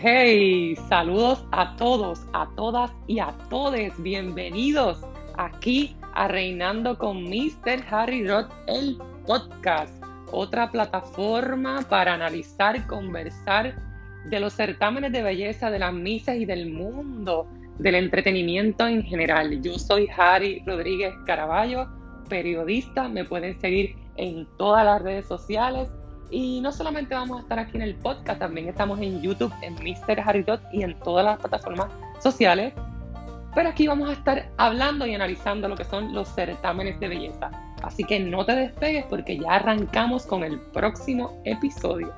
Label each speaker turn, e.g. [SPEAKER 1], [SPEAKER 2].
[SPEAKER 1] Hey, saludos a todos, a todas y a todes. Bienvenidos aquí a Reinando con Mr. Harry Roth, el podcast. Otra plataforma para analizar, conversar de los certámenes de belleza, de las misas y del mundo, del entretenimiento en general. Yo soy Harry Rodríguez Caraballo, periodista. Me pueden seguir en todas las redes sociales y no solamente vamos a estar aquí en el podcast, también estamos en YouTube, en Mr. Haridot y en todas las plataformas sociales. Pero aquí vamos a estar hablando y analizando lo que son los certámenes de belleza. Así que no te despegues porque ya arrancamos con el próximo episodio.